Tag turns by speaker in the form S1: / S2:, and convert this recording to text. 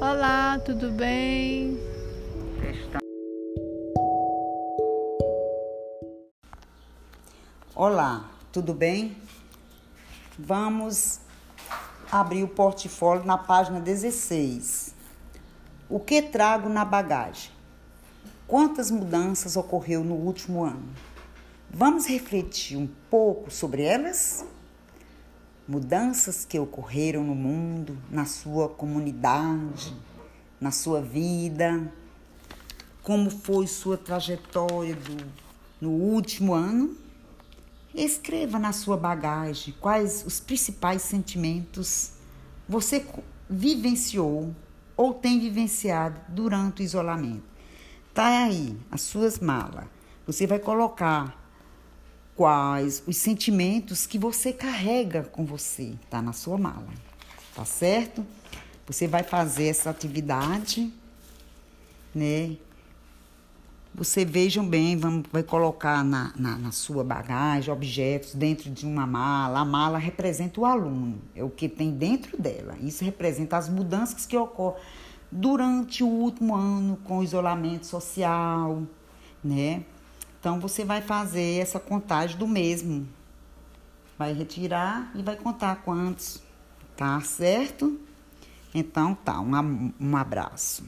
S1: Olá, tudo bem?
S2: Olá, tudo bem? Vamos abrir o portfólio na página 16. O que trago na bagagem? Quantas mudanças ocorreu no último ano? Vamos refletir um pouco sobre elas? Mudanças que ocorreram no mundo, na sua comunidade, na sua vida, como foi sua trajetória do, no último ano? Escreva na sua bagagem quais os principais sentimentos você vivenciou ou tem vivenciado durante o isolamento. Tá aí as suas malas. Você vai colocar quais os sentimentos que você carrega com você, tá na sua mala. Tá certo? Você vai fazer essa atividade, né? Você vejam bem, vamos, vai colocar na, na, na, sua bagagem objetos dentro de uma mala. A mala representa o aluno, é o que tem dentro dela. Isso representa as mudanças que ocorrem durante o último ano com o isolamento social, né? Então você vai fazer essa contagem do mesmo. Vai retirar e vai contar quantos, tá certo? Então tá, um, um abraço.